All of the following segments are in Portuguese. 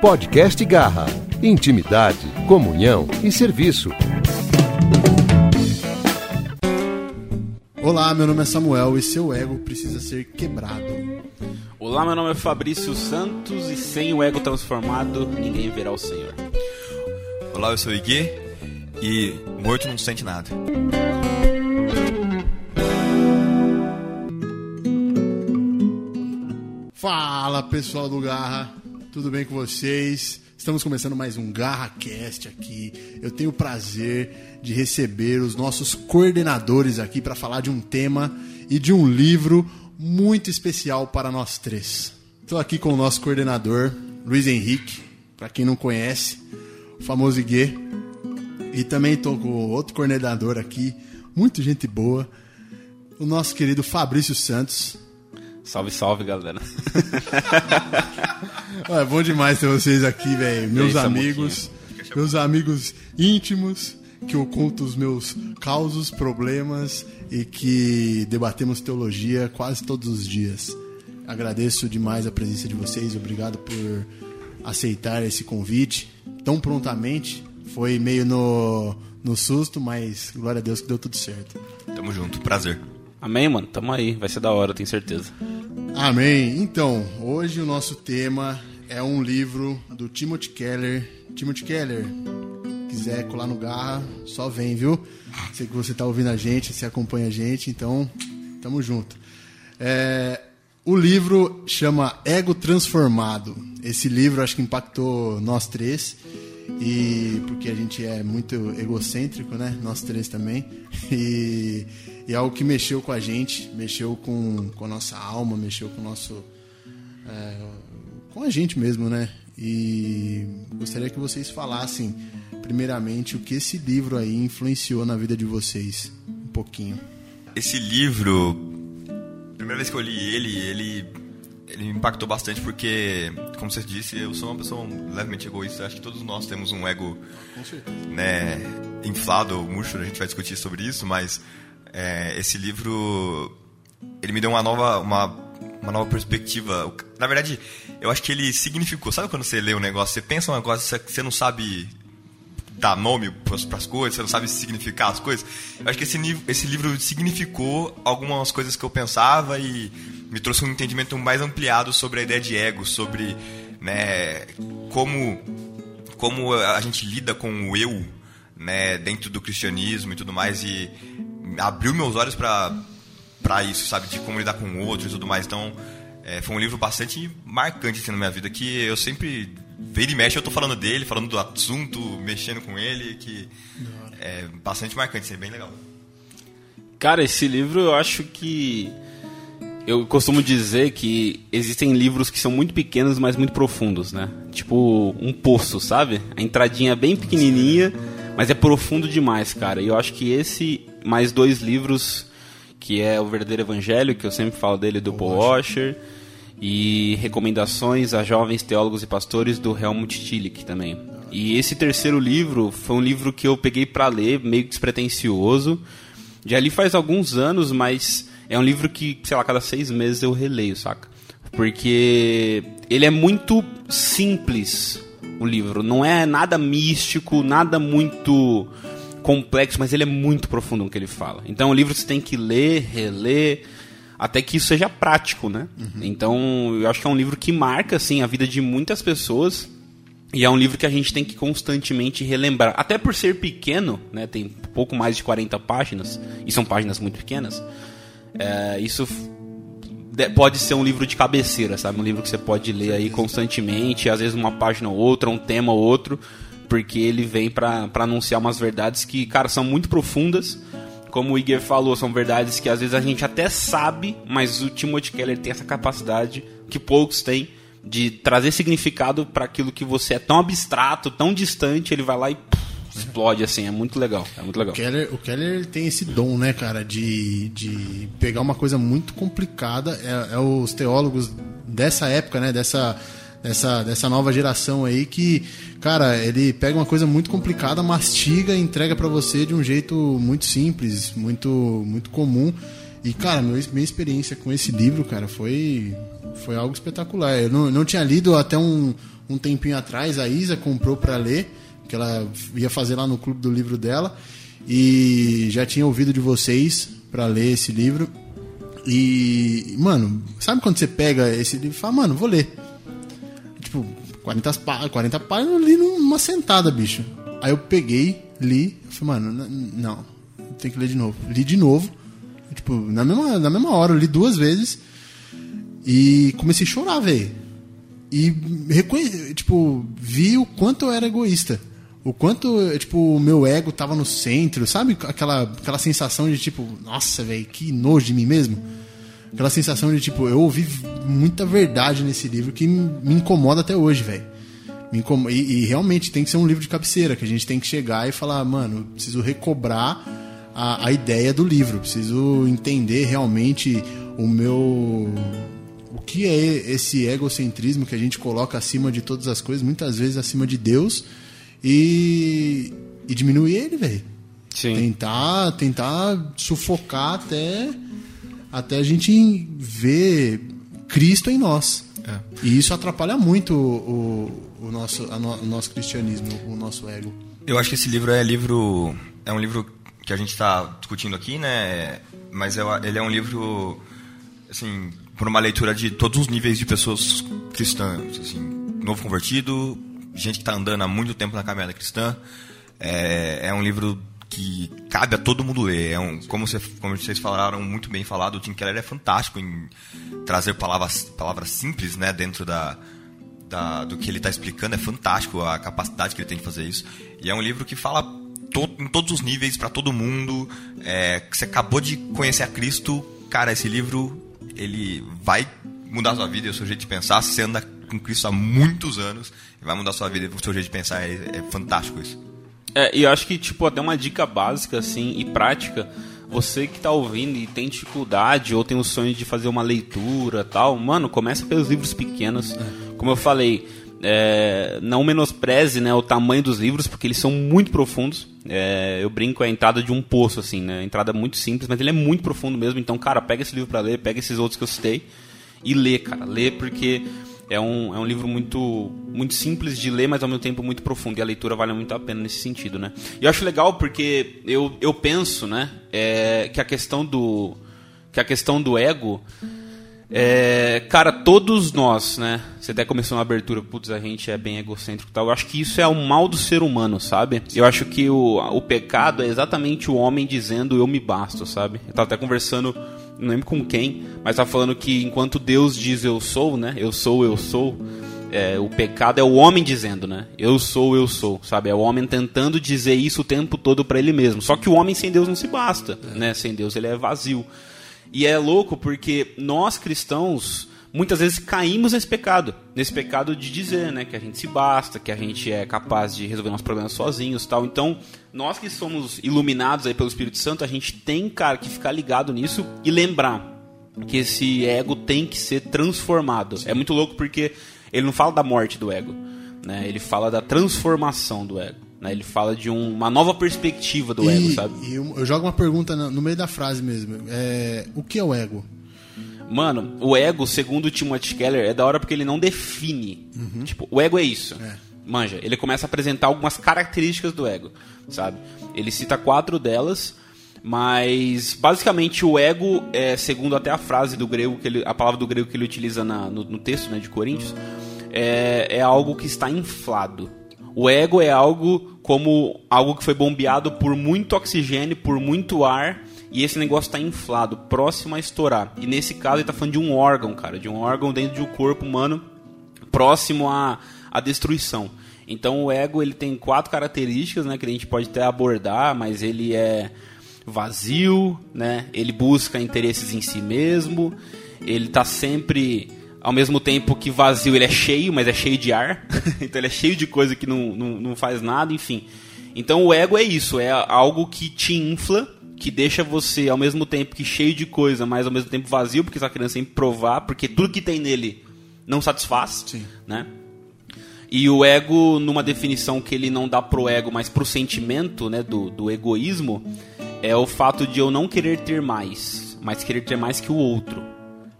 Podcast Garra. Intimidade, comunhão e serviço. Olá, meu nome é Samuel e seu ego precisa ser quebrado. Olá, meu nome é Fabrício Santos e sem o ego transformado, ninguém verá o Senhor. Olá, eu sou o Igui e morto não sente nada. Fala pessoal do Garra, tudo bem com vocês? Estamos começando mais um Garra Cast aqui. Eu tenho o prazer de receber os nossos coordenadores aqui para falar de um tema e de um livro muito especial para nós três. Estou aqui com o nosso coordenador, Luiz Henrique, para quem não conhece, o famoso Iguê. E também estou com outro coordenador aqui, muito gente boa, o nosso querido Fabrício Santos. Salve, salve, galera. É bom demais ter vocês aqui, velho. Meus aí, amigos, meus amigos íntimos que eu conto os meus causos, problemas e que debatemos teologia quase todos os dias. Agradeço demais a presença de vocês, obrigado por aceitar esse convite tão prontamente. Foi meio no, no susto, mas glória a Deus que deu tudo certo. Tamo junto, prazer. Amém, mano? Tamo aí, vai ser da hora, tenho certeza. Amém. Então, hoje o nosso tema é um livro do Timothy Keller. Timothy Keller, quiser colar no Garra, só vem, viu? Sei que você tá ouvindo a gente, você acompanha a gente, então tamo junto. É, o livro chama Ego Transformado. Esse livro acho que impactou nós três e porque a gente é muito egocêntrico, né? Nós três também. E, e é algo que mexeu com a gente, mexeu com, com a nossa alma, mexeu com o nosso. é, com a gente mesmo, né? E gostaria que vocês falassem, primeiramente, o que esse livro aí influenciou na vida de vocês. Um pouquinho. Esse livro, primeira vez que eu li ele, ele, ele me impactou bastante porque, como você disse, eu sou uma pessoa levemente egoísta. Acho que todos nós temos um ego né, inflado ou murcho, a gente vai discutir sobre isso, mas é, esse livro ele me deu uma nova uma, uma nova perspectiva. Na verdade, eu acho que ele significou. Sabe quando você lê um negócio, você pensa um negócio você não sabe dar nome para as coisas, você não sabe significar as coisas. Eu acho que esse, esse livro significou algumas coisas que eu pensava e me trouxe um entendimento mais ampliado sobre a ideia de ego, sobre né, como como a gente lida com o eu, né, dentro do cristianismo e tudo mais e abriu meus olhos para para isso, sabe, de como lidar com o outro e tudo mais. Então, é, foi um livro bastante marcante assim, na minha vida que eu sempre vira e mexe eu tô falando dele, falando do assunto, mexendo com ele, que é bastante marcante, assim, é bem legal. Cara, esse livro eu acho que. Eu costumo dizer que existem livros que são muito pequenos, mas muito profundos, né? Tipo um poço, sabe? A entradinha é bem pequenininha, mas é profundo demais, cara. E eu acho que esse, mais dois livros, que é O Verdadeiro Evangelho, que eu sempre falo dele, do Paul Washer, e Recomendações a Jovens Teólogos e Pastores, do Helmut Tillich também. E esse terceiro livro foi um livro que eu peguei pra ler, meio despretensioso. Já li faz alguns anos, mas é um livro que, sei lá, cada seis meses eu releio, saca? Porque ele é muito simples, o livro. Não é nada místico, nada muito complexo, mas ele é muito profundo no que ele fala. Então um livro que você tem que ler, reler, até que isso seja prático, né? Então eu acho que é um livro que marca, assim, a vida de muitas pessoas. E é um livro que a gente tem que constantemente relembrar. Até por ser pequeno, né, tem pouco mais de 40 páginas, e são páginas muito pequenas, é, isso pode ser um livro de cabeceira, sabe? Um livro que você pode ler aí constantemente, às vezes uma página ou outra, um tema ou outro, porque ele vem pra anunciar umas verdades que, cara, são muito profundas. Como o Igor falou, são verdades que às vezes a gente até sabe, mas o Timothy Keller tem essa capacidade que poucos têm de trazer significado para aquilo que você é tão abstrato, tão distante, ele vai lá e explode assim, é muito legal, é muito legal. O Keller, o Keller tem esse dom, né, cara, de, de pegar uma coisa muito complicada. É, é os teólogos dessa época, né, dessa, dessa, dessa nova geração aí que, cara, ele pega uma coisa muito complicada, mastiga e entrega pra você de um jeito muito simples, muito, muito comum. E, cara, meu, minha experiência com esse livro, cara, foi, foi algo espetacular. Eu não, não tinha lido até um, um tempinho atrás, a Isa comprou para ler, que ela ia fazer lá no clube do livro dela, e já tinha ouvido de vocês para ler esse livro. E, mano, sabe quando você pega esse livro e fala, mano, vou ler. Tipo, 40, 40 páginas eu li numa sentada, bicho. Aí eu peguei, li, falei, mano, não, tem que ler de novo. Li de novo, tipo, na mesma, na mesma hora, eu li duas vezes. E comecei a chorar, velho. E tipo, vi o quanto eu era egoísta. O quanto, tipo, o meu ego tava no centro, sabe? Aquela, aquela sensação de tipo, nossa, velho, que nojo de mim mesmo. Aquela sensação de tipo, eu ouvi muita verdade nesse livro que me incomoda até hoje, velho. E, e, realmente tem que ser um livro de cabeceira, que a gente tem que chegar e falar, mano, preciso recobrar a, a ideia do livro, preciso entender realmente o meu. O que é esse egocentrismo que a gente coloca acima de todas as coisas, muitas vezes acima de Deus, e, e diminuir ele, velho. Tentar, tentar sufocar até, até a gente ver Cristo em nós. É. E isso atrapalha muito o, o, nosso, no, o nosso cristianismo, o nosso ego. Eu acho que esse livro é livro é um livro que a gente está discutindo aqui, né? Mas é, ele é um livro assim por uma leitura de todos os níveis de pessoas cristãs, assim, novo convertido, gente que está andando há muito tempo na caminhada cristã. É, é um livro que cabe a todo mundo ler. É um, como, você, como vocês falaram muito bem falado, o Tim Keller é fantástico em trazer palavras, palavras simples né, dentro da, da, do que ele está explicando. É fantástico a capacidade que ele tem de fazer isso. E é um livro que fala to, em todos os níveis, para todo mundo. É, você acabou de conhecer a Cristo, cara, esse livro ele vai mudar a sua vida e o seu jeito de pensar. Você anda com Cristo há muitos anos, vai mudar a sua vida e o seu jeito de pensar. É, é fantástico isso. É, e eu acho que, tipo, até uma dica básica, assim, e prática, você que tá ouvindo e tem dificuldade ou tem o sonho de fazer uma leitura tal, mano, começa pelos livros pequenos. É. Como eu falei, é, não menospreze né, o tamanho dos livros, porque eles são muito profundos. É, eu brinco, é a entrada de um poço, assim, né? A entrada é muito simples, mas ele é muito profundo mesmo. Então, cara, pega esse livro para ler, pega esses outros que eu citei e lê, cara. Lê porque é um, é um livro muito, muito simples de ler, mas ao mesmo tempo muito profundo. E a leitura vale muito a pena nesse sentido, né? E eu acho legal porque eu, eu penso, né, é, que a questão do que a questão do ego é, cara, todos nós, né? Você até começou na abertura, putz, a gente é bem egocêntrico e tal. Eu acho que isso é o mal do ser humano, sabe? Eu acho que o, o pecado é exatamente o homem dizendo eu me basto, sabe? Eu tava até conversando não lembro com quem, mas tá falando que enquanto Deus diz eu sou, né? Eu sou, eu sou. É, o pecado é o homem dizendo, né? Eu sou, eu sou, sabe? É o homem tentando dizer isso o tempo todo para ele mesmo. Só que o homem sem Deus não se basta, né? Sem Deus ele é vazio. E é louco porque nós cristãos muitas vezes caímos nesse pecado, nesse pecado de dizer, né, que a gente se basta, que a gente é capaz de resolver nossos problemas sozinhos, tal. Então, nós que somos iluminados aí pelo Espírito Santo, a gente tem, cara, que ficar ligado nisso e lembrar que esse ego tem que ser transformado. É muito louco porque ele não fala da morte do ego, né? Ele fala da transformação do ego. Né? Ele fala de um, uma nova perspectiva do e, ego, sabe? E eu, eu jogo uma pergunta no, no meio da frase mesmo. É, o que é o ego? Mano, o ego, segundo o Timothy Keller, é da hora porque ele não define. Uhum. Tipo, o ego é isso. É. Manja, ele começa a apresentar algumas características do ego, sabe? Ele cita quatro delas, mas basicamente o ego, é, segundo até a frase do grego, que ele, a palavra do grego que ele utiliza na, no, no, texto né, de Coríntios, é, é algo que está inflado. O ego é algo como algo que foi bombeado por muito oxigênio, por muito ar, e esse negócio está inflado, próximo a estourar. E nesse caso ele está falando de um órgão, cara, de um órgão dentro de um corpo humano próximo à, à destruição. Então o ego ele tem quatro características, né, que a gente pode até abordar, mas ele é vazio, né? Ele busca interesses em si mesmo, ele está sempre ao mesmo tempo que vazio ele é cheio, mas é cheio de ar. então ele é cheio de coisa que não, não, não faz nada, enfim. Então o ego é isso, é algo que te infla que deixa você ao mesmo tempo que cheio de coisa, mas ao mesmo tempo vazio, porque você está querendo sempre provar, porque tudo que tem nele não satisfaz, Sim. né? E o ego, numa definição que ele não dá pro ego, mas pro sentimento, né, do, do egoísmo, é o fato de eu não querer ter mais. mas querer ter mais que o outro.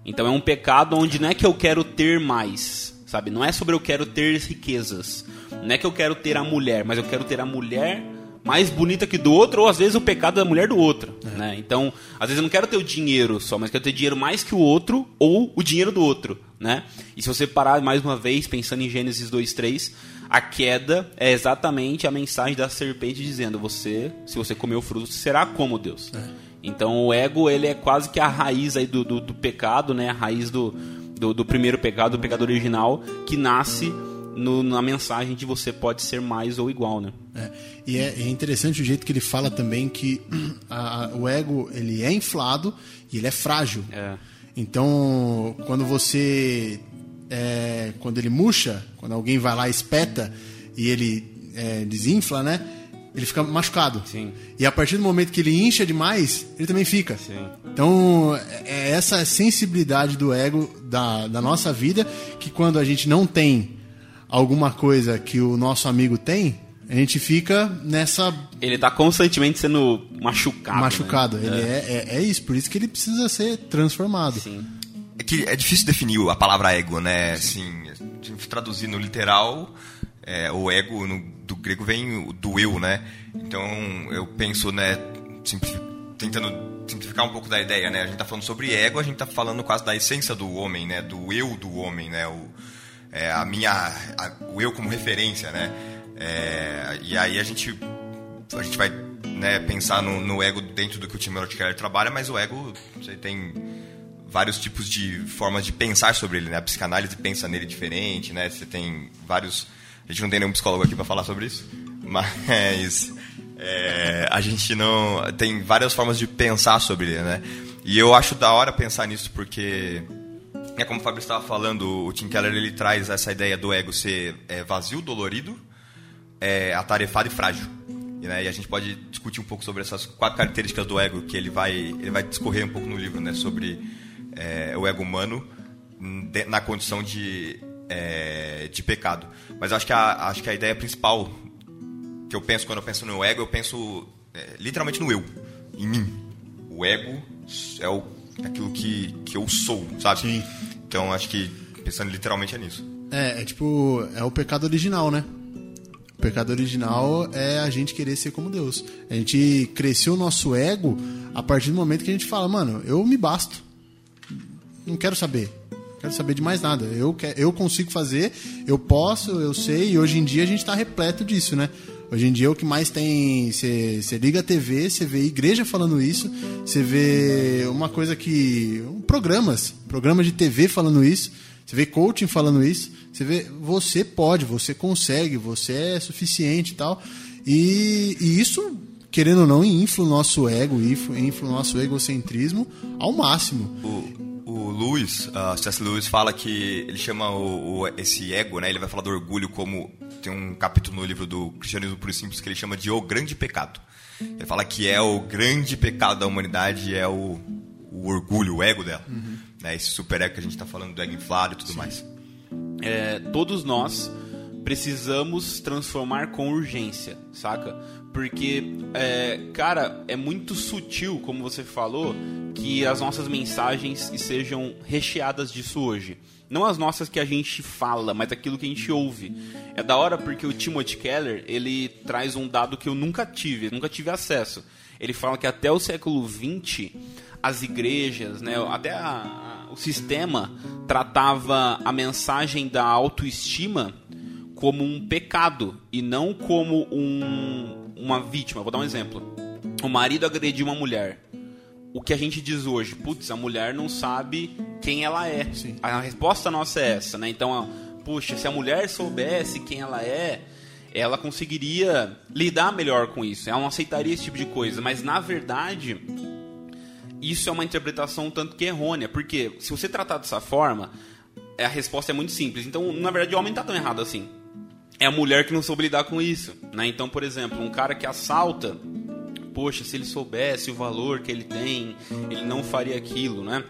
Então é um pecado onde não é que eu quero ter mais, sabe? Não é sobre eu quero ter riquezas. Não é que eu quero ter a mulher, mas eu quero ter a mulher mais bonita que do outro, ou às vezes o pecado da mulher do outro. É. Né? Então, às vezes eu não quero ter o dinheiro só, mas quero ter dinheiro mais que o outro, ou o dinheiro do outro. Né? E se você parar mais uma vez, pensando em Gênesis 2,3, a queda é exatamente a mensagem da serpente dizendo: você, se você comer o fruto, será como Deus. É. Então o ego ele é quase que a raiz aí do, do, do pecado, né? a raiz do, do, do primeiro pecado, do pecado original, que nasce no, na mensagem de você pode ser mais ou igual, né? É, e é, é, interessante o jeito que ele fala também que a, o ego ele é inflado e ele é frágil. É. Então, quando você é, quando ele murcha, quando alguém vai lá espeta e ele é, desinfla, né? Ele fica machucado. Sim. E a partir do momento que ele incha demais, ele também fica. Sim. Então, é essa sensibilidade do ego da, da nossa vida que quando a gente não tem alguma coisa que o nosso amigo tem, a gente fica nessa. Ele está constantemente sendo machucado. Machucado. Né? Ele é. É, é. isso, por isso que ele precisa ser transformado. Sim. É que é difícil definir a palavra ego, né? Assim, traduzir no literal, é, o ego no, do grego vem do eu, né? Então eu penso, né, tentando simplificar um pouco da ideia, né? A gente está falando sobre ego, a gente está falando quase da essência do homem, né? Do eu do homem, né? O, é, a minha, a, o eu como referência, né? É, e aí a gente, a gente vai né, pensar no, no, ego dentro do que o Timothy Keller trabalha, mas o ego você tem vários tipos de formas de pensar sobre ele, né? A psicanálise pensa nele diferente, né? Você tem vários, a gente não tem nenhum psicólogo aqui para falar sobre isso, mas é, a gente não tem várias formas de pensar sobre ele, né? E eu acho da hora pensar nisso porque é como o Fábio estava falando, o Tim Keller ele traz essa ideia do ego ser é, vazio, dolorido, é, atarefado e frágil. E, né, e, a gente pode discutir um pouco sobre essas quatro características do ego que ele vai ele vai discorrer um pouco no livro, né, sobre é, o ego humano na condição de é, de pecado. Mas acho que a acho que a ideia principal que eu penso quando eu penso no ego, eu penso é, literalmente no eu, em mim. O ego é o aquilo que, que eu sou, sabe? Sim. Então acho que pensando literalmente é nisso. É, é tipo, é o pecado original, né? O pecado original é a gente querer ser como Deus. A gente cresceu o nosso ego a partir do momento que a gente fala, mano, eu me basto. Não quero saber. Não quero saber de mais nada. Eu, eu consigo fazer, eu posso, eu sei, e hoje em dia a gente está repleto disso, né? Hoje em dia o que mais tem. Você liga a TV, você vê igreja falando isso, você vê uma coisa que. Programas, programas de TV falando isso, você vê coaching falando isso, você vê. Você pode, você consegue, você é suficiente e tal. E, e isso, querendo ou não, infla o nosso ego, infla o nosso egocentrismo ao máximo. O, o Lewis, uh, C.S. Lewis fala que ele chama o, o, esse ego, né? Ele vai falar do orgulho como tem um capítulo no livro do Cristianismo Puro e Simples que ele chama de O Grande Pecado. Ele fala que é o grande pecado da humanidade, é o, o orgulho, o ego dela. Uhum. Né? Esse super ego que a gente está falando do ego inflado e tudo Sim. mais. É, todos nós precisamos transformar com urgência, saca? Porque, é, cara, é muito sutil, como você falou, que as nossas mensagens sejam recheadas disso hoje. Não as nossas que a gente fala, mas aquilo que a gente ouve. É da hora porque o Timothy Keller, ele traz um dado que eu nunca tive, nunca tive acesso. Ele fala que até o século XX, as igrejas, né, até a, a, o sistema tratava a mensagem da autoestima como um pecado e não como um, uma vítima. Vou dar um exemplo. O marido agrediu uma mulher o que a gente diz hoje, putz, a mulher não sabe quem ela é. Sim. A resposta nossa é essa, né? Então, puxa, se a mulher soubesse quem ela é, ela conseguiria lidar melhor com isso. Ela não aceitaria esse tipo de coisa. Mas na verdade, isso é uma interpretação tanto que errônea, porque se você tratar dessa forma, a resposta é muito simples. Então, na verdade, o homem não está tão errado assim. É a mulher que não soube lidar com isso, né? Então, por exemplo, um cara que assalta poxa, se ele soubesse o valor que ele tem, ele não faria aquilo, né?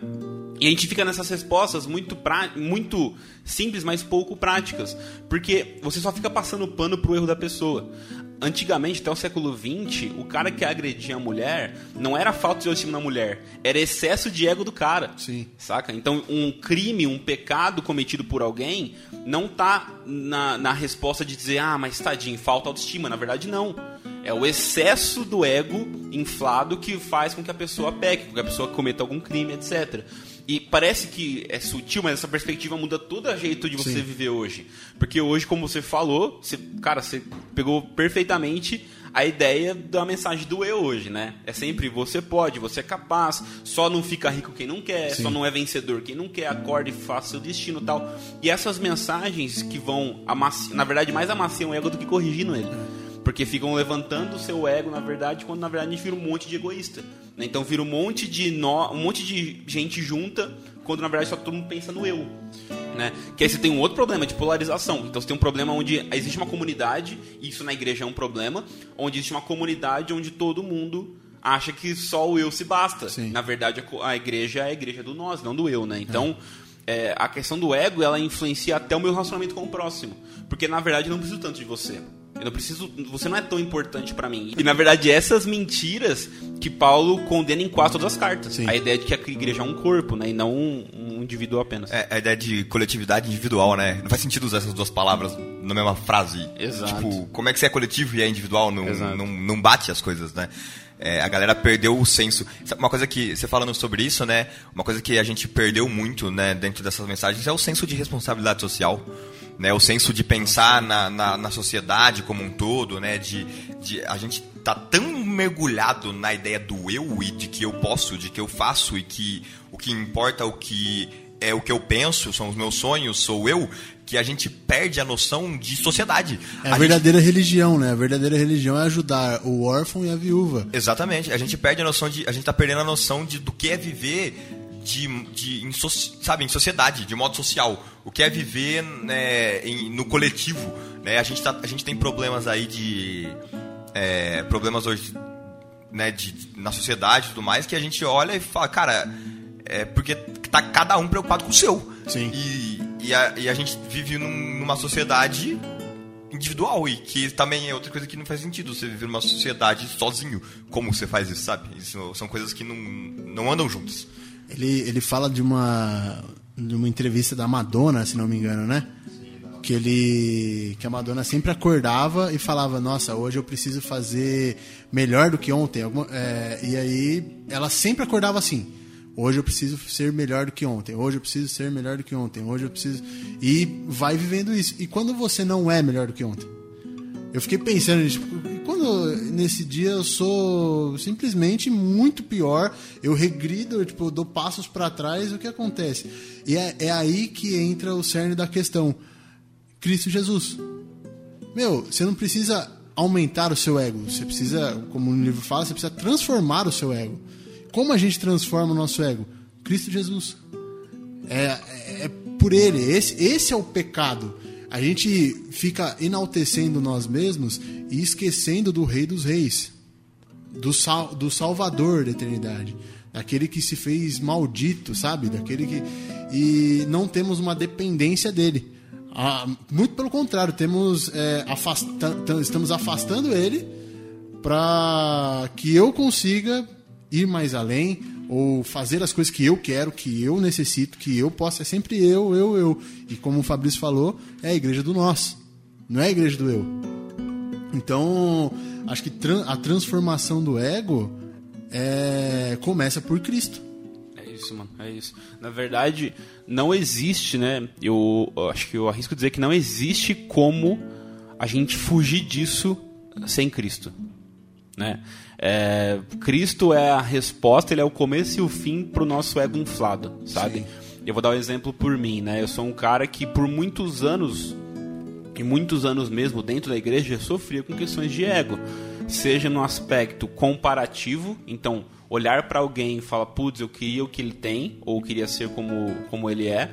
E a gente fica nessas respostas muito, pra, muito simples, mas pouco práticas. Porque você só fica passando pano pro erro da pessoa. antigamente, até o século XX, o cara que agredia a mulher não era falta de autoestima na mulher, era excesso de ego do cara. Sim. Saca? Então, um crime, um pecado cometido por alguém não tá na, na resposta de dizer, ah, mas tadinho, falta autoestima. Na verdade, não. É o excesso do ego inflado que faz com que a pessoa peque, com que a pessoa cometa algum crime, etc. E parece que é sutil, mas essa perspectiva muda todo o jeito de você Sim. viver hoje. Porque hoje, como você falou, você, cara, você pegou perfeitamente a ideia da mensagem do eu hoje, né? É sempre você pode, você é capaz, só não fica rico quem não quer, Sim. só não é vencedor quem não quer, acorde e faça seu destino tal. E essas mensagens que vão, amaci- na verdade, mais amaciam o ego do que corrigindo ele. Porque ficam levantando o seu ego, na verdade, quando na verdade a gente vira um monte de egoísta. Né? Então vira um monte de nó, um monte de gente junta, quando na verdade só todo mundo pensa no eu. Né? Que aí você tem um outro problema de polarização. Então você tem um problema onde existe uma comunidade, e isso na igreja é um problema, onde existe uma comunidade onde todo mundo acha que só o eu se basta. Sim. Na verdade, a igreja é a igreja do nós, não do eu, né? Então, é, a questão do ego, ela influencia até o meu relacionamento com o próximo. Porque, na verdade, eu não preciso tanto de você. Eu não preciso... Você não é tão importante pra mim. E, na verdade, essas mentiras que Paulo condena em quase todas as cartas. Sim. A ideia de que a igreja é um corpo, né? E não um, um indivíduo apenas. É a ideia de coletividade individual, né? Não faz sentido usar essas duas palavras na mesma frase. Exato. Tipo, como é que você é coletivo e é individual? Não, Exato. não, não bate as coisas, né? É, a galera perdeu o senso. Uma coisa que, você falando sobre isso, né? Uma coisa que a gente perdeu muito, né, dentro dessas mensagens é o senso de responsabilidade social. Né, o senso de pensar na, na, na sociedade como um todo, né? De, de a gente tá tão mergulhado na ideia do eu e de que eu posso, de que eu faço e que o que importa é o que é o que eu penso, são os meus sonhos, sou eu, que a gente perde a noção de sociedade. É a, gente- verdadeira religião, né? A verdadeira religião é ajudar o órfão e a viúva. Exatamente. A gente perde a noção de. A gente tá perdendo a noção de, do que é viver de, de em, sabe, em sociedade, de modo social. O que é viver né, em- no coletivo. Né? A, gente tá, a gente tem problemas aí de. é, problemas hoje né, de, na sociedade e tudo mais, que a gente olha e fala, cara, é porque tá cada um preocupado com o seu. Sim. E, e, a, e a gente vive num- numa sociedade individual e que também é outra coisa que não faz sentido você viver numa sociedade sozinho. Como você faz isso, sabe? Isso são coisas que não, não andam juntas. Ele, ele fala de uma, de uma entrevista da Madonna, se não me engano, né? Que ele que a Madonna sempre acordava e falava: Nossa, hoje eu preciso fazer melhor do que ontem. É, e aí ela sempre acordava assim: Hoje eu preciso ser melhor do que ontem. Hoje eu preciso ser melhor do que ontem. Hoje eu preciso. E vai vivendo isso. E quando você não é melhor do que ontem? Eu fiquei pensando, tipo, quando nesse dia eu sou simplesmente muito pior, eu regrido, tipo, eu dou passos para trás, o que acontece? E é, é aí que entra o cerne da questão. Cristo Jesus. Meu, você não precisa aumentar o seu ego, você precisa, como o livro fala, você precisa transformar o seu ego. Como a gente transforma o nosso ego? Cristo Jesus. É, é- é por ele. Esse, esse é o pecado. A gente fica enaltecendo nós mesmos e esquecendo do Rei dos Reis, do, sal, do Salvador da eternidade, daquele que se fez maldito, sabe? Daquele que e não temos uma dependência dele. Ah, muito pelo contrário, temos é, afasta- estamos afastando ele para que eu consiga ir mais além ou fazer as coisas que eu quero, que eu necessito, que eu possa. É sempre eu, eu, eu. E como o Fabrício falou, é a igreja do nós, não é a igreja do eu. Então, acho que a transformação do ego é, começa por Cristo. É isso, mano, é isso. Na verdade, não existe, né? Eu, eu acho que eu arrisco dizer que não existe como a gente fugir disso sem Cristo, né? É, Cristo é a resposta, ele é o começo e o fim pro nosso ego inflado, sabe? Eu vou dar um exemplo por mim, né? Eu sou um cara que por muitos anos e muitos anos mesmo dentro da igreja eu sofria com questões de ego, seja no aspecto comparativo, então olhar para alguém e falar, putz, eu queria o que ele tem ou queria ser como como ele é,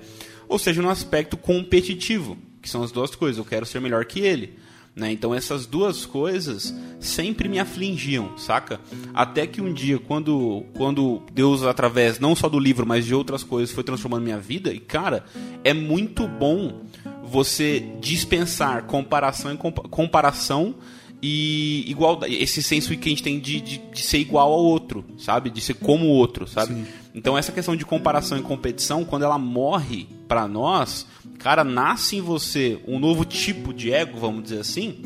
ou seja no aspecto competitivo, que são as duas coisas, eu quero ser melhor que ele. Né? Então essas duas coisas sempre me afligiam, saca? Até que um dia, quando, quando Deus, através não só do livro, mas de outras coisas, foi transformando minha vida, e cara, é muito bom você dispensar comparação em compa- comparação e igual esse senso que a gente tem de, de, de, ser igual ao outro, sabe? De ser como o outro, sabe? Sim. Então essa questão de comparação e competição, quando ela morre para nós, cara, nasce em você um novo tipo de ego, vamos dizer assim,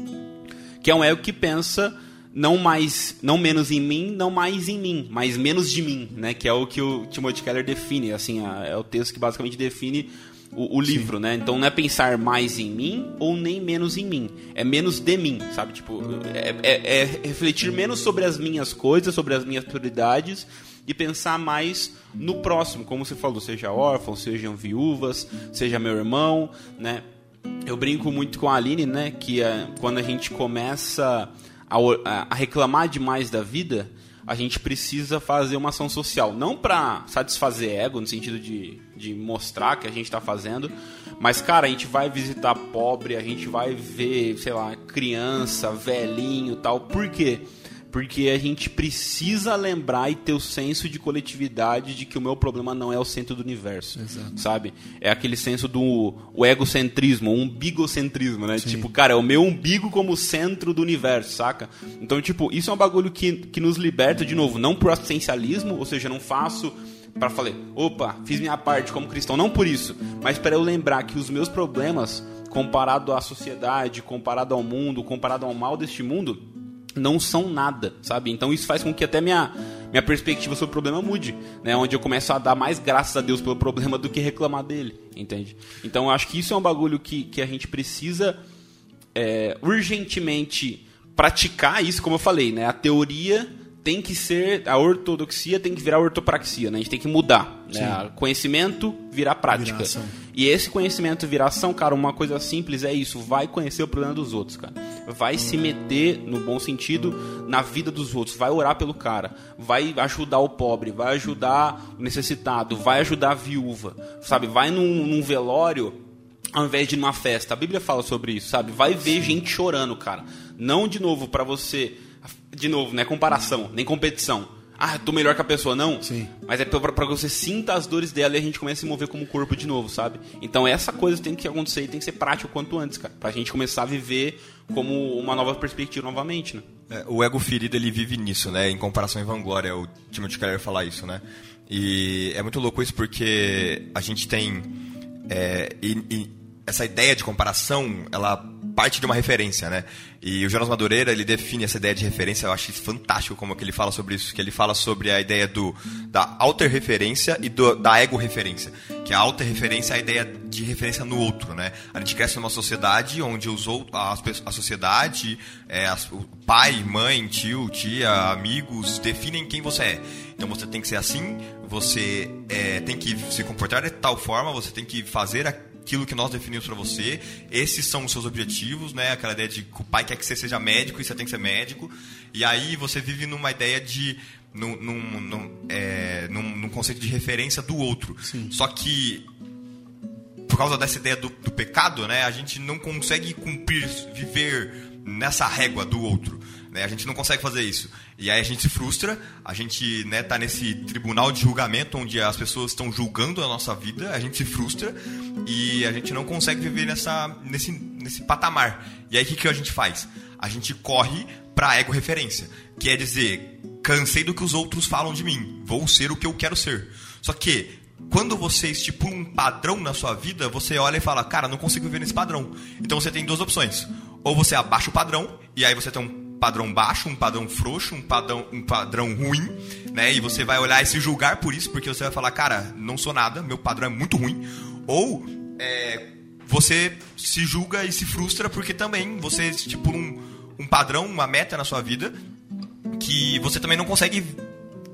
que é um ego que pensa não mais, não menos em mim, não mais em mim, mas menos de mim, né? Que é o que o Timothy Keller define, assim, é o texto que basicamente define o, o livro, Sim. né? Então não é pensar mais em mim ou nem menos em mim. É menos de mim, sabe? Tipo, é, é, é refletir menos sobre as minhas coisas, sobre as minhas prioridades e pensar mais no próximo, como você falou, seja órfão, sejam viúvas, seja meu irmão, né? Eu brinco muito com a Aline, né? Que é, quando a gente começa a, a reclamar demais da vida, a gente precisa fazer uma ação social. Não para satisfazer ego, no sentido de, de mostrar que a gente está fazendo, mas, cara, a gente vai visitar pobre, a gente vai ver, sei lá, criança, velhinho tal. Por quê? porque a gente precisa lembrar e ter o senso de coletividade de que o meu problema não é o centro do universo, Exato. sabe? É aquele senso do o egocentrismo, o umbigocentrismo, né? Sim. Tipo, cara, é o meu umbigo como centro do universo, saca? Então, tipo, isso é um bagulho que, que nos liberta, de novo, não por assistencialismo, ou seja, não faço para falar, opa, fiz minha parte como cristão, não por isso, mas para eu lembrar que os meus problemas, comparado à sociedade, comparado ao mundo, comparado ao mal deste mundo, não são nada, sabe? Então isso faz com que até minha, minha perspectiva sobre o problema mude, né? Onde eu começo a dar mais graças a Deus pelo problema do que reclamar dele, entende? Então eu acho que isso é um bagulho que, que a gente precisa é, urgentemente praticar isso, como eu falei, né? A teoria tem que ser a ortodoxia tem que virar ortopraxia, né? A gente tem que mudar, né? Conhecimento virar prática. Virar e esse conhecimento virar ação, cara, uma coisa simples é isso, vai conhecer o problema dos outros, cara. Vai se meter no bom sentido na vida dos outros, vai orar pelo cara, vai ajudar o pobre, vai ajudar o necessitado, vai ajudar a viúva, sabe? Vai num, num velório ao invés de numa festa. A Bíblia fala sobre isso, sabe? Vai ver gente chorando, cara. Não de novo para você de novo, não é comparação, nem competição. Ah, tô melhor que a pessoa, não. Sim. Mas é pra, pra você sinta as dores dela e a gente começa a se mover como corpo de novo, sabe? Então essa coisa tem que acontecer e tem que ser prático quanto antes, cara. Pra gente começar a viver como uma nova perspectiva novamente, né? É, o ego ferido, ele vive nisso, né? Em comparação e vanglória, o Timothy Keller falar isso, né? E é muito louco isso porque a gente tem... É, e, e essa ideia de comparação, ela parte de uma referência, né? E o Jonas Madureira, ele define essa ideia de referência, eu acho fantástico como que ele fala sobre isso, que ele fala sobre a ideia do da alter-referência e do, da ego-referência, que a alter-referência é a ideia de referência no outro, né? A gente cresce numa sociedade onde os outros, a, a sociedade, é, as, o pai, mãe, tio, tia, amigos, definem quem você é. Então você tem que ser assim, você é, tem que se comportar de tal forma, você tem que fazer a aquilo que nós definimos para você, esses são os seus objetivos, né? Aquela ideia de que o pai quer que você seja médico e você tem que ser médico. E aí você vive numa ideia de. num, num, num, é, num, num conceito de referência do outro. Sim. Só que por causa dessa ideia do, do, pecado, né, a gente não consegue cumprir, viver nessa régua do outro. Né? A gente não consegue fazer isso. E aí a gente se frustra, a gente né, tá nesse tribunal de julgamento onde as pessoas estão julgando a nossa vida, a gente se frustra e a gente não consegue viver nessa, nesse, nesse patamar. E aí o que, que a gente faz? A gente corre para ego referência, que é dizer, cansei do que os outros falam de mim, vou ser o que eu quero ser. Só que quando você estipula um padrão na sua vida, você olha e fala, cara, não consigo viver nesse padrão. Então você tem duas opções. Ou você abaixa o padrão, e aí você tem um padrão baixo, um padrão frouxo, um padrão, um padrão ruim, né? E você vai olhar e se julgar por isso, porque você vai falar, cara, não sou nada, meu padrão é muito ruim. Ou é, você se julga e se frustra porque também você estipula um, um padrão, uma meta na sua vida que você também não consegue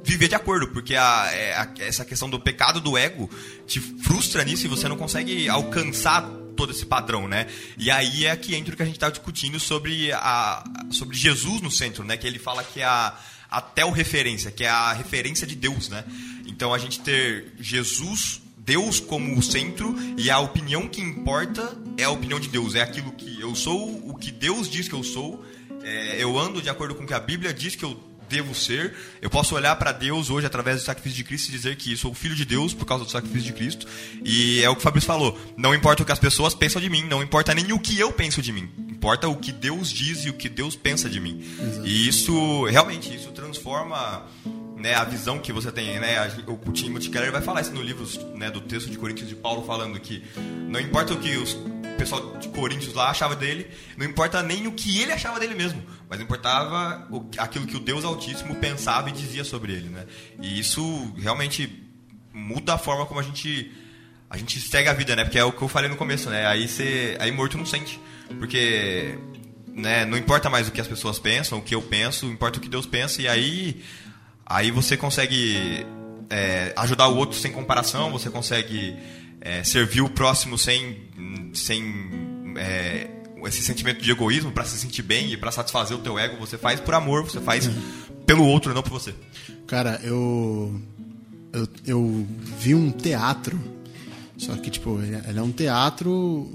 viver de acordo, porque a, é, a, essa questão do pecado do ego te frustra nisso e você não consegue alcançar todo esse padrão, né? E aí é que entra o que a gente está discutindo sobre, a, sobre Jesus no centro, né? Que ele fala que é a, a referência, que é a referência de Deus, né? Então a gente ter Jesus Deus como o centro e a opinião que importa é a opinião de Deus. É aquilo que eu sou, o que Deus diz que eu sou. É, eu ando de acordo com o que a Bíblia diz que eu devo ser. Eu posso olhar para Deus hoje através do sacrifício de Cristo e dizer que sou filho de Deus por causa do sacrifício de Cristo. E é o que o Fabrício falou. Não importa o que as pessoas pensam de mim, não importa nem o que eu penso de mim. Importa o que Deus diz e o que Deus pensa de mim. Exato. E isso, realmente, isso transforma né, a visão que você tem, né, o Timothy Keller vai falar isso no livro né, do texto de Coríntios de Paulo falando que não importa o que os o pessoal de Coríntios lá achava dele, não importa nem o que ele achava dele mesmo, mas importava o, aquilo que o Deus Altíssimo pensava e dizia sobre ele, né? E isso realmente muda a forma como a gente a gente segue a vida, né? Porque é o que eu falei no começo, né? Aí você aí morto não sente, porque né, não importa mais o que as pessoas pensam, o que eu penso, importa o que Deus pensa e aí Aí você consegue é, ajudar o outro sem comparação, você consegue é, servir o próximo sem, sem é, esse sentimento de egoísmo para se sentir bem e para satisfazer o teu ego. Você faz por amor, você faz pelo outro, não por você. Cara, eu, eu, eu vi um teatro, só que tipo ele é um teatro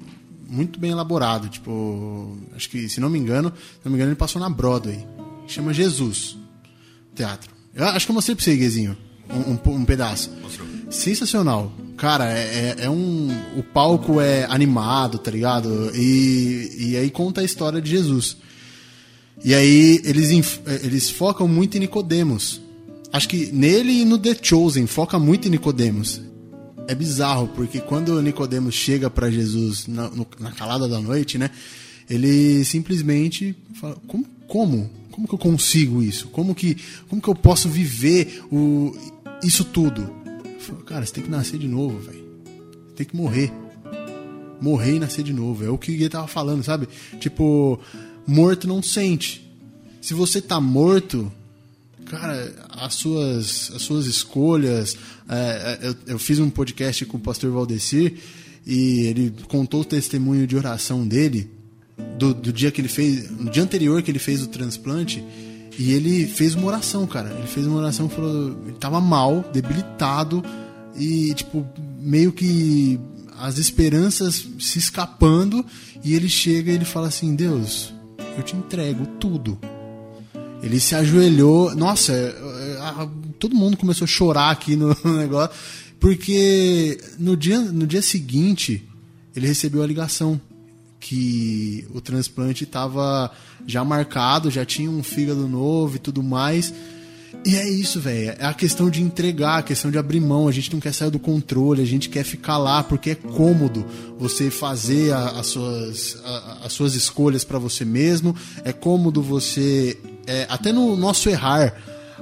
muito bem elaborado. Tipo, acho que se não me engano, se não me engano ele passou na Broadway. Chama Jesus, teatro. Eu acho que eu mostrei pra você, Guezinho. Um, um, um, pedaço. Mostrou. Sensacional. Cara, é, é, é, um. O palco é animado, tá ligado? E, e aí conta a história de Jesus. E aí eles, eles focam muito em Nicodemos. Acho que nele e no The Chosen foca muito em Nicodemos. É bizarro, porque quando Nicodemos chega para Jesus na, no, na calada da noite, né? Ele simplesmente fala: Como? como? Como que eu consigo isso? Como que, como que eu posso viver o, isso tudo? Falo, Cara, você tem que nascer de novo, velho. Tem que morrer. Morrer e nascer de novo. É o que ele tava falando, sabe? Tipo, morto não sente. Se você tá morto, cara, as suas, as suas escolhas. É, é eu, eu, fiz um podcast com o pastor Valdecir e ele contou o testemunho de oração dele do, do dia que ele fez, no dia anterior que ele fez o transplante, e ele fez uma oração, cara. Ele fez uma oração, falou, ele tava mal, debilitado e tipo meio que as esperanças se escapando e ele chega e ele fala assim: "Deus, eu te entrego tudo". Ele se ajoelhou, nossa, é, é, todo mundo começou a chorar aqui no negócio, porque no dia, no dia seguinte ele recebeu a ligação que o transplante estava já marcado, já tinha um fígado novo e tudo mais. E é isso, velho. É a questão de entregar, a questão de abrir mão. A gente não quer sair do controle, a gente quer ficar lá porque é cômodo você fazer a, as, suas, a, as suas escolhas para você mesmo. É cômodo você. É, até no nosso errar,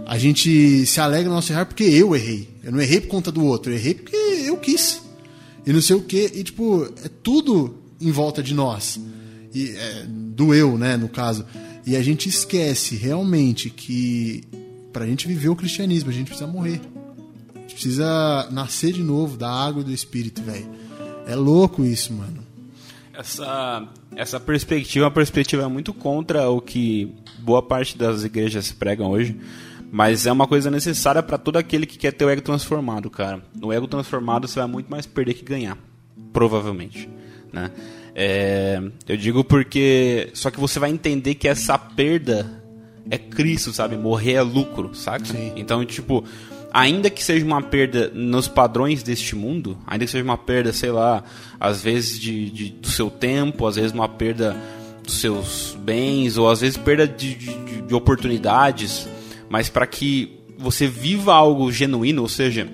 a gente se alegra no nosso errar porque eu errei. Eu não errei por conta do outro, eu errei porque eu quis. E não sei o que. E, tipo, é tudo em volta de nós. E, é, do eu, né, no caso. E a gente esquece realmente que para a gente viver o cristianismo, a gente precisa morrer. A gente precisa nascer de novo da água e do espírito, velho. É louco isso, mano. Essa, essa perspectiva é perspectiva muito contra o que boa parte das igrejas pregam hoje. Mas é uma coisa necessária para todo aquele que quer ter o ego transformado, cara. No ego transformado você vai muito mais perder que ganhar. Provavelmente né? É, eu digo porque só que você vai entender que essa perda é Cristo, sabe? Morrer é lucro, saca? Sim. Então, tipo, ainda que seja uma perda nos padrões deste mundo, ainda que seja uma perda, sei lá, às vezes de, de do seu tempo, às vezes uma perda dos seus bens, ou às vezes perda de, de, de oportunidades, mas para que você viva algo genuíno, ou seja,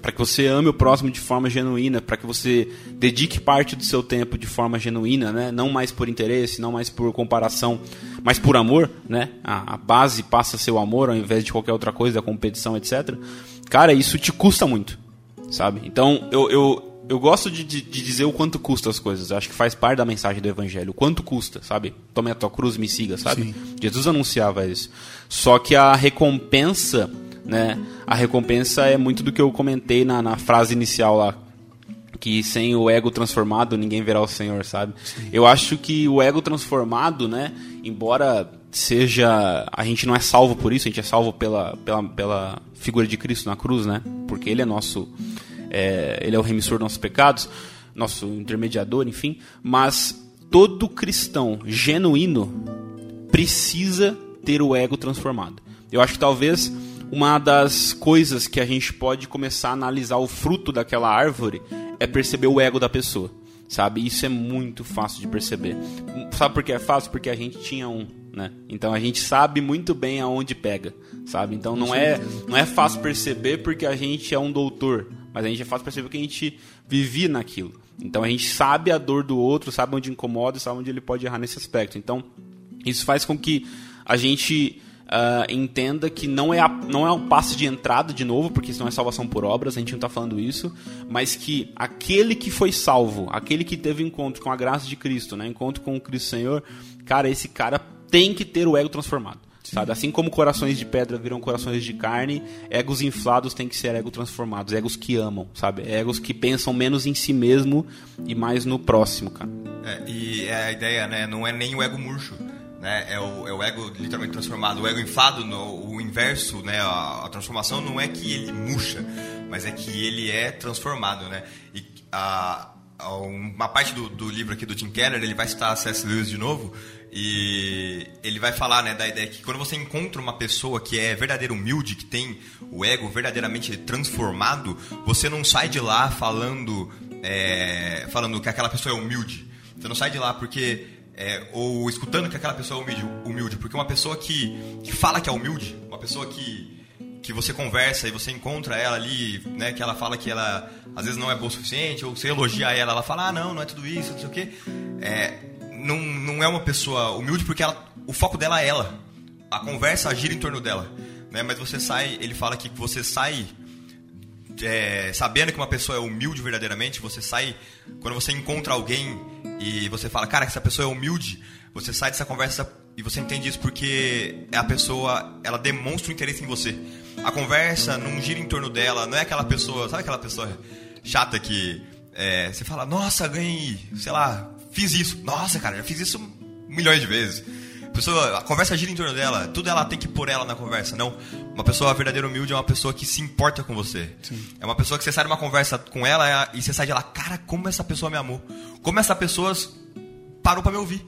para que você ame o próximo de forma genuína, para que você dedique parte do seu tempo de forma genuína, né? não mais por interesse, não mais por comparação, mas por amor, né? A, a base passa a ser o amor ao invés de qualquer outra coisa, a competição, etc. Cara, isso te custa muito, sabe? Então, eu, eu, eu gosto de, de, de, dizer o quanto custa as coisas. Acho que faz parte da mensagem do evangelho. O quanto custa, sabe? Tome a tua cruz, me siga, sabe? Sim. Jesus anunciava isso. Só que a recompensa né? A recompensa é muito do que eu comentei na, na frase inicial lá, que sem o ego transformado ninguém verá o Senhor, sabe? Sim. Eu acho que o ego transformado, né, embora seja a gente não é salvo por isso, a gente é salvo pela, pela, pela figura de Cristo na cruz, né? Porque ele é nosso é, ele é o remissor dos nossos pecados, nosso intermediador, enfim, mas todo cristão genuíno precisa ter o ego transformado. Eu acho que talvez uma das coisas que a gente pode começar a analisar o fruto daquela árvore é perceber o ego da pessoa. sabe? Isso é muito fácil de perceber. Sabe por que é fácil? Porque a gente tinha um, né? Então a gente sabe muito bem aonde pega, sabe? Então não é, não é fácil perceber porque a gente é um doutor, mas a gente é fácil perceber que a gente vivia naquilo. Então a gente sabe a dor do outro, sabe onde incomoda, sabe onde ele pode errar nesse aspecto. Então isso faz com que a gente uh, entenda que não é, a, não é um passe de entrada, de novo, porque isso não é salvação por obras, a gente não está falando isso, mas que aquele que foi salvo, aquele que teve encontro com a graça de Cristo, né, encontro com o Cristo Senhor, cara, esse cara tem que ter o ego transformado. Sabe? Assim como corações de pedra viram corações de carne, egos inflados têm que ser egos transformados, egos que amam, sabe? Egos que pensam menos em si mesmo e mais no próximo, cara. É, e é a ideia, né? Não é nem o ego murcho né? É o, é o ego literalmente transformado. O ego inflado, no, o inverso, né? A, a, transformação não é que ele murcha, mas é que ele é transformado, né? E a, a uma parte do, do, livro aqui do Tim Keller, ele vai citar C.S. Lewis de novo, e ele vai falar né, da ideia que quando você encontra uma pessoa que é verdadeiro humilde, que tem o ego verdadeiramente transformado, você não sai de lá falando, é, falando que aquela pessoa é humilde. Você não sai de lá porque é, ou escutando que aquela pessoa é humilde, humilde, porque uma pessoa que, que fala que é humilde, uma pessoa que, que você conversa e você encontra ela ali, né, que ela fala que ela às vezes não é boa o suficiente, ou você elogia ela, ela fala, ah, não, não é tudo isso, não sei o quê. É, não, não é uma pessoa humilde porque ela, o foco dela é ela. A conversa gira em torno dela. Né? Mas você sai, ele fala que você sai é, sabendo que uma pessoa é humilde verdadeiramente, você sai, quando você encontra alguém e você fala, cara, que essa pessoa é humilde, você sai dessa conversa e você entende isso porque a pessoa, ela demonstra um interesse em você. A conversa não gira em torno dela, não é aquela pessoa, sabe aquela pessoa chata que é, você fala, nossa, ganhei, sei lá, fiz isso. Nossa, cara, já fiz isso milhões de vezes. A, pessoa, a conversa gira em torno dela, tudo ela tem que pôr ela na conversa. Não. Uma pessoa verdadeira humilde é uma pessoa que se importa com você. Sim. É uma pessoa que você sai numa conversa com ela e você sai de lá, cara, como essa pessoa me amou. Como essa pessoa parou para me ouvir.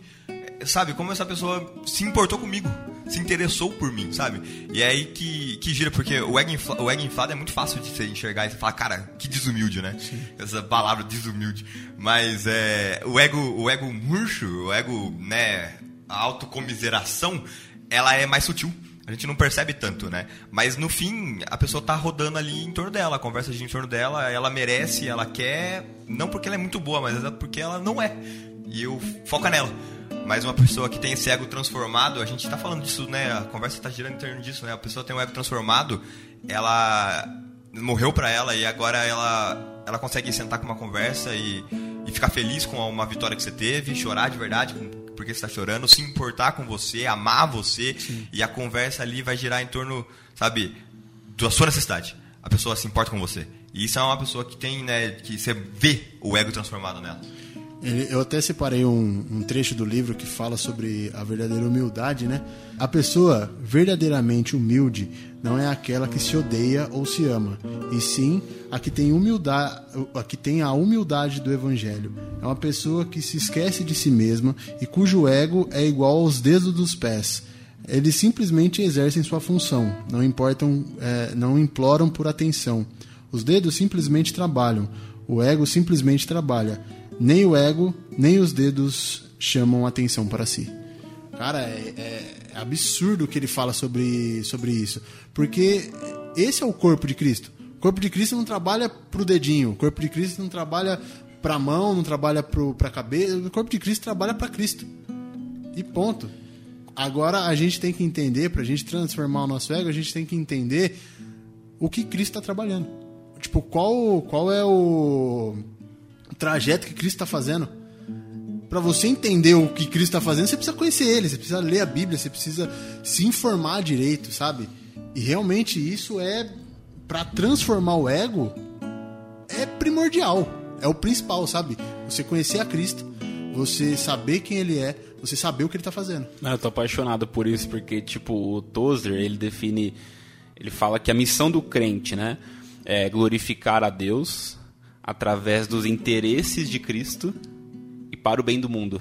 Sabe, como essa pessoa se importou comigo se interessou por mim, sabe? E é aí que, que gira, porque o ego, infla, o ego inflado é muito fácil de você enxergar e você falar, cara, que desumilde, né? Sim. Essa palavra desumilde. Mas é, o ego o ego murcho, o ego, né, a autocomiseração, ela é mais sutil. A gente não percebe tanto, né? Mas no fim, a pessoa tá rodando ali em torno dela, a conversa gira em torno dela, ela merece, ela quer, não porque ela é muito boa, mas é porque ela não é. E eu foca nela. Mas uma pessoa que tem esse ego transformado, a gente está falando disso, né? A conversa está girando em torno disso, né? A pessoa tem um ego transformado, ela morreu para ela e agora ela, ela consegue sentar com uma conversa e, e ficar feliz com uma vitória que você teve, chorar de verdade porque você está chorando, se importar com você, amar você Sim. e a conversa ali vai girar em torno, sabe, da sua necessidade. A pessoa se importa com você. E isso é uma pessoa que tem, né, que você vê o ego transformado nela. Eu até separei um, um, trecho do livro que fala sobre a verdadeira humildade, né? A pessoa verdadeiramente humilde não é aquela que se odeia ou se ama, e sim a que tem humildade, a que tem a humildade do evangelho. É uma pessoa que se esquece de si mesma e cujo ego é igual aos dedos dos pés. Eles simplesmente exercem sua função, não importam, é, não imploram por atenção. Os dedos simplesmente trabalham, o ego simplesmente trabalha nem o ego, nem os dedos chamam atenção para si. Cara, é, é absurdo o que ele fala sobre, sobre isso. Porque esse é o corpo de Cristo. O corpo de Cristo não trabalha pro dedinho. O corpo de Cristo não trabalha pra mão, não trabalha pro, pra cabeça. O corpo de Cristo trabalha para Cristo. E ponto. Agora a gente tem que entender, pra gente transformar o nosso ego, a gente tem que entender o que Cristo está trabalhando. Tipo, qual, qual é o trajeto que Cristo está fazendo. Para você entender o que Cristo está fazendo, você precisa conhecer ele, você precisa ler a Bíblia, você precisa se informar direito, sabe? E realmente isso é para transformar o ego é primordial, é o principal, sabe? Você conhecer a Cristo, você saber quem ele é, você saber o que ele está fazendo. Eu tô apaixonado por isso porque tipo o Tozer, ele define, ele fala que a missão do crente, né, é glorificar a Deus através dos interesses de Cristo e para o bem do mundo.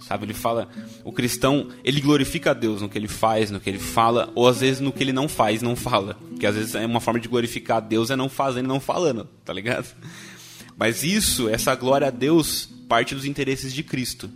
Sabe, ele fala, o cristão, ele glorifica a Deus no que ele faz, no que ele fala, ou às vezes no que ele não faz, não fala. Porque às vezes é uma forma de glorificar a Deus é não fazendo, não falando, tá ligado? Mas isso, essa glória a Deus, parte dos interesses de Cristo.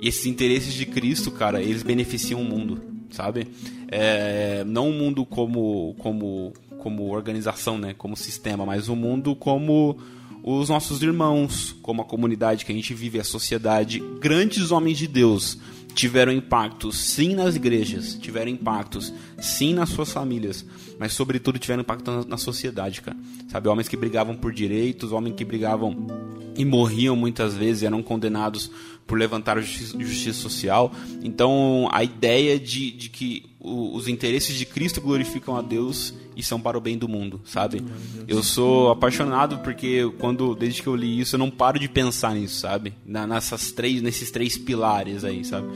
E esses interesses de Cristo, cara, eles beneficiam o mundo, sabe? É, não o mundo como, como, como organização, né? Como sistema, mas o mundo como os nossos irmãos, como a comunidade que a gente vive, a sociedade. Grandes homens de Deus tiveram impactos sim nas igrejas, tiveram impactos sim nas suas famílias, mas sobretudo tiveram impacto na, na, sociedade, cara. Sabe, homens que brigavam por direitos, homens que brigavam e morriam muitas vezes, eram condenados por levantar justiça, justiça social. Então, a ideia de, de que o, os interesses de Cristo glorificam a Deus e são para o bem do mundo, sabe? Eu sou apaixonado porque quando desde que eu li isso eu não paro de pensar nisso, sabe? Na, nessas três, nesses três pilares aí, sabe?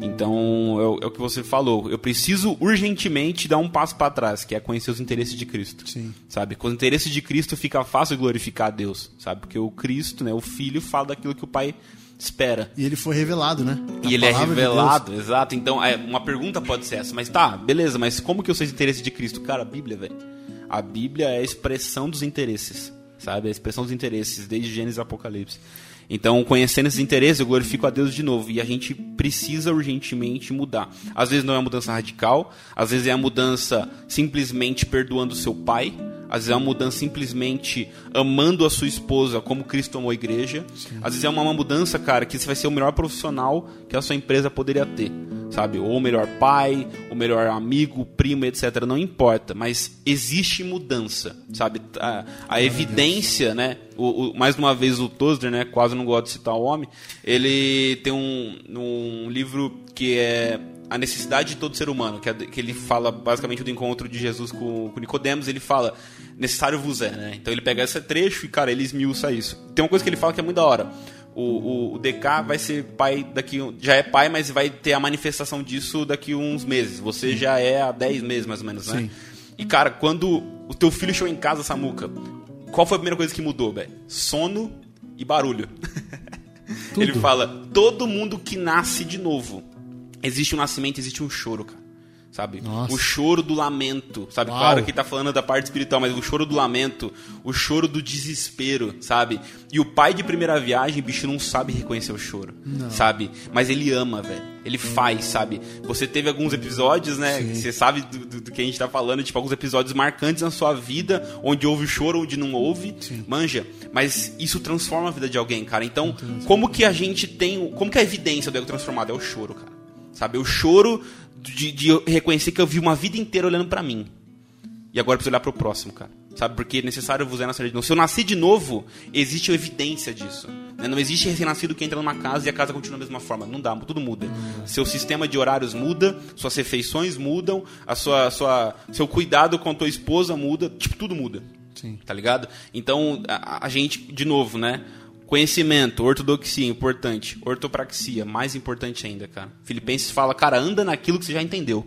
Então é, é, o que você falou. Eu preciso urgentemente dar um passo para trás, que é conhecer os interesses de Cristo, Sim. sabe? Com os interesses de Cristo fica fácil glorificar a Deus, sabe? Porque o Cristo, né? O Filho fala daquilo que o Pai espera. E ele foi revelado, né? A e ele é revelado, de exato. Então, é, uma pergunta pode ser essa, mas tá, beleza, mas como que eu sei os interesses de Cristo? Cara, a Bíblia, velho. A Bíblia é a expressão dos interesses, sabe? É a expressão dos interesses, desde Gênesis e Apocalipse. Então, conhecendo esses interesses, eu glorifico a Deus de novo. E a gente precisa urgentemente mudar. Às vezes não é uma mudança radical, às vezes é a mudança simplesmente perdoando seu pai, às vezes é uma mudança simplesmente amando a sua esposa como Cristo amou a igreja. Sim. Às vezes é uma mudança, cara, que você vai ser o melhor profissional que a sua empresa poderia ter. Sabe? Ou o melhor pai, o melhor amigo, primo, etc. Não importa. Mas existe mudança, sabe? A, a evidência, né? O, o, mais uma vez o Tozer, né? Quase não gosto de citar o homem. Ele tem um, um livro que é a necessidade de todo ser humano, que, é, que ele fala basicamente do encontro de Jesus com, com Nicodemos, ele fala necessário vos é, né? Então ele pega esse trecho e cara, ele esmiuça isso. Tem uma coisa que ele fala que é muito da hora. O, o, o, DK vai ser pai daqui. Já é pai, mas vai ter a manifestação disso daqui uns meses. Você já é há 10 meses, mais ou menos, né? Sim. E, cara, quando o teu filho chegou em casa, Samuca, qual foi a primeira coisa que mudou, velho? Sono e barulho. Ele fala: todo mundo que nasce de novo existe um nascimento, existe um choro, cara. Sabe? Nossa. O choro do lamento, sabe? Uau. Claro que tá falando da parte espiritual, mas o choro do lamento, o choro do desespero, sabe? E o pai de primeira viagem, bicho, não sabe reconhecer o choro, não. sabe? Mas ele ama, velho. Ele faz, sabe? Você teve alguns episódios, né? Sim. Você sabe do, do, do, que a gente tá falando, tipo, alguns episódios marcantes na sua vida, onde houve choro, onde não houve. Sim. Manja. Mas isso transforma a vida de alguém, cara. Então, como que a gente tem. Como que a evidência do ego transformado? É o choro, cara. Sabe? O choro de, de reconhecer que eu vi uma vida inteira olhando para mim. E agora eu preciso olhar para o próximo, cara. Sabe? Porque é necessário vos é nascer de novo. Se eu nasci de novo, existe evidência disso. Né? Não existe recém-nascido que entra numa casa e a casa continua da mesma forma. Não dá, tudo muda. Seu sistema de horários muda, suas refeições mudam, a sua, sua, seu cuidado com a tua esposa muda, tipo, tudo muda. Sim. Tá ligado? Então, a, a gente, de novo, né? Conhecimento, ortodoxia, importante. Ortopraxia, mais importante ainda, cara. Filipenses fala, cara, anda naquilo que você já entendeu.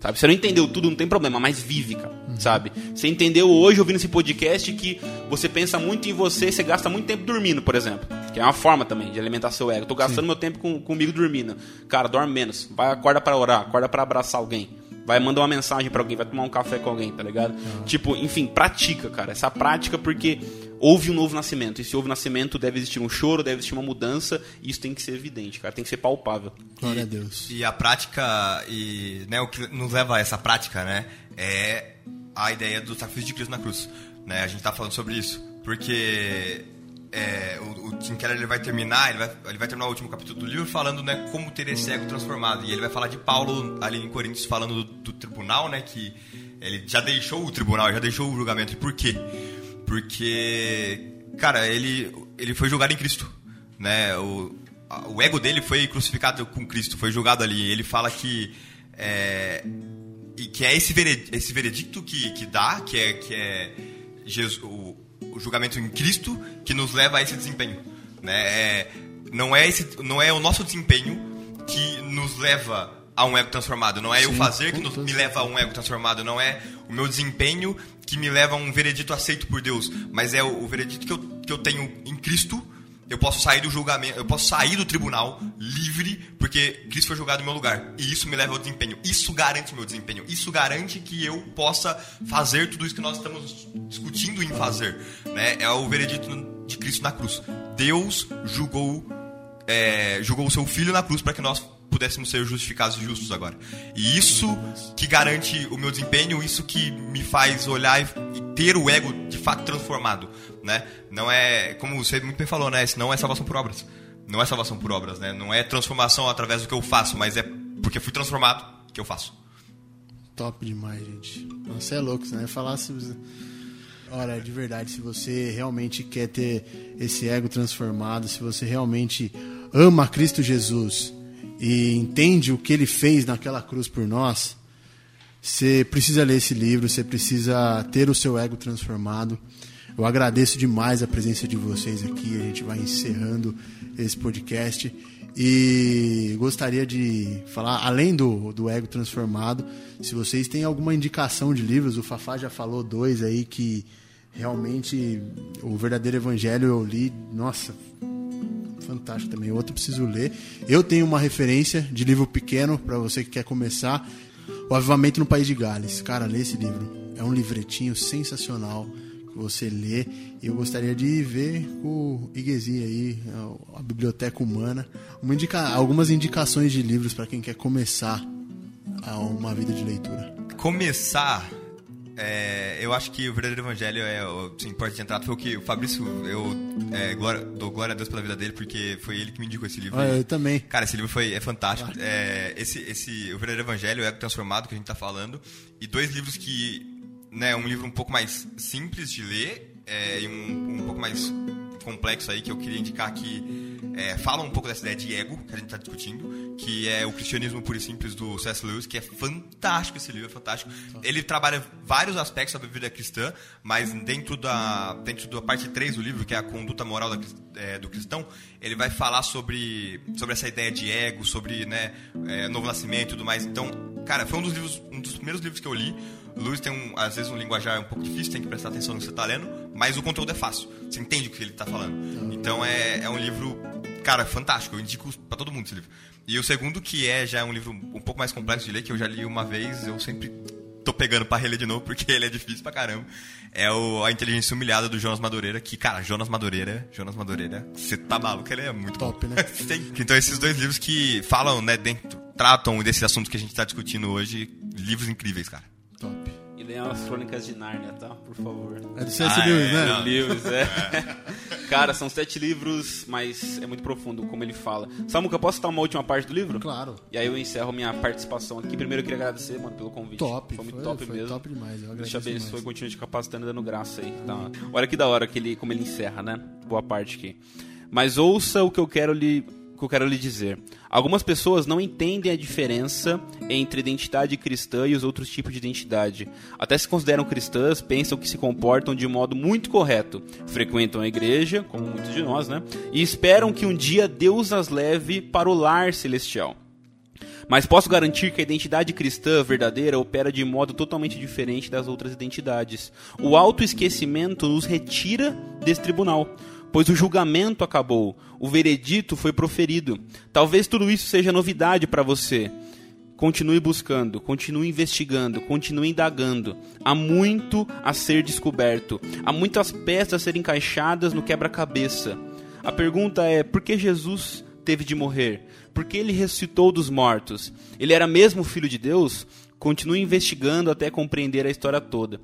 Sabe? Você não entendeu tudo, não tem problema, mas vive, cara. Uhum. Sabe? Você entendeu hoje, ouvindo esse podcast, que você pensa muito em você, você gasta muito tempo dormindo, por exemplo. Que é uma forma também de alimentar seu ego. tô gastando Sim. meu tempo com, comigo dormindo. Cara, dorme menos. Vai, acorda para orar, acorda para abraçar alguém vai mandar uma mensagem para alguém, vai tomar um café com alguém, tá ligado? Uhum. Tipo, enfim, pratica, cara. Essa prática porque houve um novo nascimento. E se houve nascimento, deve existir um choro, deve existir uma mudança, e isso tem que ser evidente, cara, tem que ser palpável. Glória a Deus. E a prática, e né, o que nos leva a essa prática, né, é a ideia do sacrifício de Cristo na cruz. Né? A gente está falando sobre isso, porque é, o, o, Tim Keller ele vai terminar, ele vai, ele vai terminar o último capítulo do livro falando né, como ter esse ego transformado. E ele vai falar de Paulo ali em Coríntios falando do, do tribunal, né, que ele já deixou o tribunal, já deixou o julgamento. E por quê? Porque, cara, ele, ele foi julgado em Cristo. Né? O, o ego dele foi crucificado com Cristo, foi julgado ali. Ele fala que. É, e que é esse esse veredicto que, que dá, que é, que é Jesus, o, o julgamento em Cristo, que nos leva a esse desempenho. Né? É, não, é esse, não é o nosso desempenho que nos leva a um ego transformado. Não é Sim, eu fazer que nos, me leva a um ego transformado. Não é o meu desempenho que me leva a um veredito aceito por Deus. Mas é o, o veredito que eu, que eu tenho em Cristo. Eu posso sair do julgamento, eu posso sair do tribunal livre, porque Cristo foi julgado no meu lugar. E isso me leva ao desempenho. Isso garante meu desempenho. Isso garante que eu possa fazer tudo isso que nós estamos discutindo em fazer. Né? É o veredito de Cristo na cruz. Deus julgou, é, julgou o seu filho na cruz para que nós pudéssemos ser justificados e justos agora. E isso que garante o meu desempenho, isso que me faz olhar e ter o ego de fato transformado, né? Não é, como você muito bem falou, né? Não é salvação por obras. Não é salvação por obras, né? Não é transformação através do que eu faço, mas é porque fui transformado que eu faço. Top demais, gente. Você é louco, né? Falar se Olha, de verdade, se você realmente quer ter esse ego transformado, se você realmente ama Cristo Jesus e entende o que ele fez naquela cruz por nós, você precisa ler esse livro, você precisa ter o seu ego transformado. Eu agradeço demais a presença de vocês aqui. A gente vai encerrando esse podcast. E gostaria de falar, além do, do ego transformado, se vocês têm alguma indicação de livros, o Fafá já falou dois aí que realmente o verdadeiro evangelho eu li, nossa, fantástico também. Outro preciso ler. Eu tenho uma referência de livro pequeno para você que quer começar, O Avivamento no País de Gales. Cara, lê esse livro. É um livretinho sensacional você lê. Eu gostaria de ver o Iguezi aí, a Biblioteca Humana, indica, algumas indicações de livros para quem quer começar a uma vida de leitura. Começar é, eu acho que o verdadeiro evangelho é o sim, porta de entrada. Foi o que o Fabrício, eu é, glória, dou glória a Deus pela vida dele, porque foi ele que me indicou esse livro. Ah, eu também. Cara, esse livro foi, é fantástico. É, esse, esse, o verdadeiro evangelho, o ego transformado que a gente está falando, e dois livros que, né, um livro um pouco mais simples de ler é, e um, um pouco mais complexo aí que eu queria indicar aqui é, fala um pouco dessa ideia de ego que a gente está discutindo, que é o cristianismo puro e simples do C.S. Lewis, que é fantástico esse livro, é fantástico. Ele trabalha vários aspectos da vida cristã, mas dentro da, dentro da parte 3 do livro, que é a conduta moral da, é, do cristão, ele vai falar sobre, sobre essa ideia de ego, sobre né, é, novo nascimento e tudo mais. Então, cara, foi um dos livros, um dos primeiros livros que eu li. Lewis tem, um, às vezes, um linguajar um pouco difícil, tem que prestar atenção no que você está lendo, mas o conteúdo é fácil. Você entende o que ele está falando. Então, é, é um livro cara, fantástico. Eu indico para todo mundo esse livro. E o segundo, que é já um livro um pouco mais complexo de ler, que eu já li uma vez, eu sempre tô pegando para reler de novo, porque ele é difícil pra caramba. É o A Inteligência Humilhada do Jonas Madureira, que, cara, Jonas Madureira, Jonas Madureira, você tá maluco, ele é muito top, bom. né? então, esses dois livros que falam, né, dentro, tratam desses assuntos que a gente tá discutindo hoje, livros incríveis, cara. Top. E leiam as Crônicas de Nárnia, tá? Por favor. É do C.S. ah, Lewis, é, né? Lewis, é. Cara, são sete livros, mas é muito profundo, como ele fala. Samuca, posso citar uma última parte do livro? Claro. E aí eu encerro minha participação aqui. Primeiro eu queria agradecer, mano, pelo convite. Top. Foi muito foi, top foi mesmo. top demais. Eu Deus te abençoe, continue te capacitando e dando graça aí. Tá? Olha que da hora que ele, como ele encerra, né? Boa parte aqui. Mas ouça o que eu quero lhe que eu quero lhe dizer. Algumas pessoas não entendem a diferença entre identidade cristã e os outros tipos de identidade. Até se consideram cristãs, pensam que se comportam de modo muito correto, frequentam a igreja, como muitos de nós, né? E esperam que um dia Deus as leve para o lar celestial. Mas posso garantir que a identidade cristã verdadeira opera de modo totalmente diferente das outras identidades. O autoesquecimento nos retira desse tribunal pois o julgamento acabou, o veredito foi proferido. Talvez tudo isso seja novidade para você. Continue buscando, continue investigando, continue indagando. Há muito a ser descoberto, há muitas peças a serem encaixadas no quebra-cabeça. A pergunta é: por que Jesus teve de morrer? Por que ele ressuscitou dos mortos? Ele era mesmo filho de Deus? Continue investigando até compreender a história toda.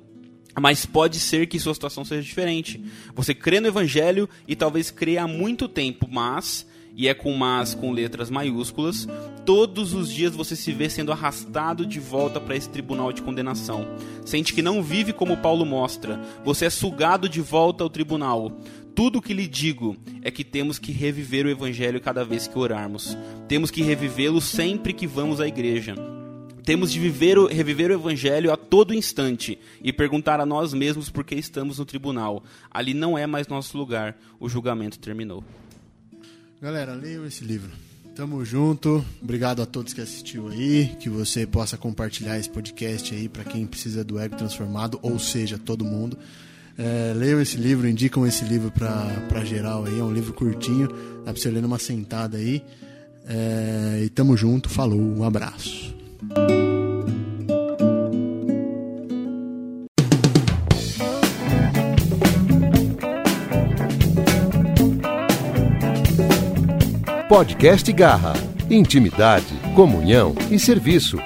Mas pode ser que sua situação seja diferente. Você crê no evangelho e talvez crê há muito tempo, mas, e é com mas com letras maiúsculas, todos os dias você se vê sendo arrastado de volta para esse tribunal de condenação. Sente que não vive como Paulo mostra. Você é sugado de volta ao tribunal. Tudo o que lhe digo é que temos que reviver o evangelho cada vez que orarmos. Temos que revivê-lo sempre que vamos à igreja temos de viver reviver o evangelho a todo instante e perguntar a nós mesmos por que estamos no tribunal. Ali não é mais nosso lugar. O julgamento terminou. Galera, leiam esse livro. Tamo junto. Obrigado a todos que assistiu aí, que você possa compartilhar esse podcast aí para quem precisa do ego transformado, ou seja, todo mundo. É, leiam esse livro, indicam esse livro para geral aí, é um livro curtinho, dá pra você ler numa sentada aí. É, e tamo junto, falou, um abraço. Podcast Garra. Intimidade, comunhão e serviço.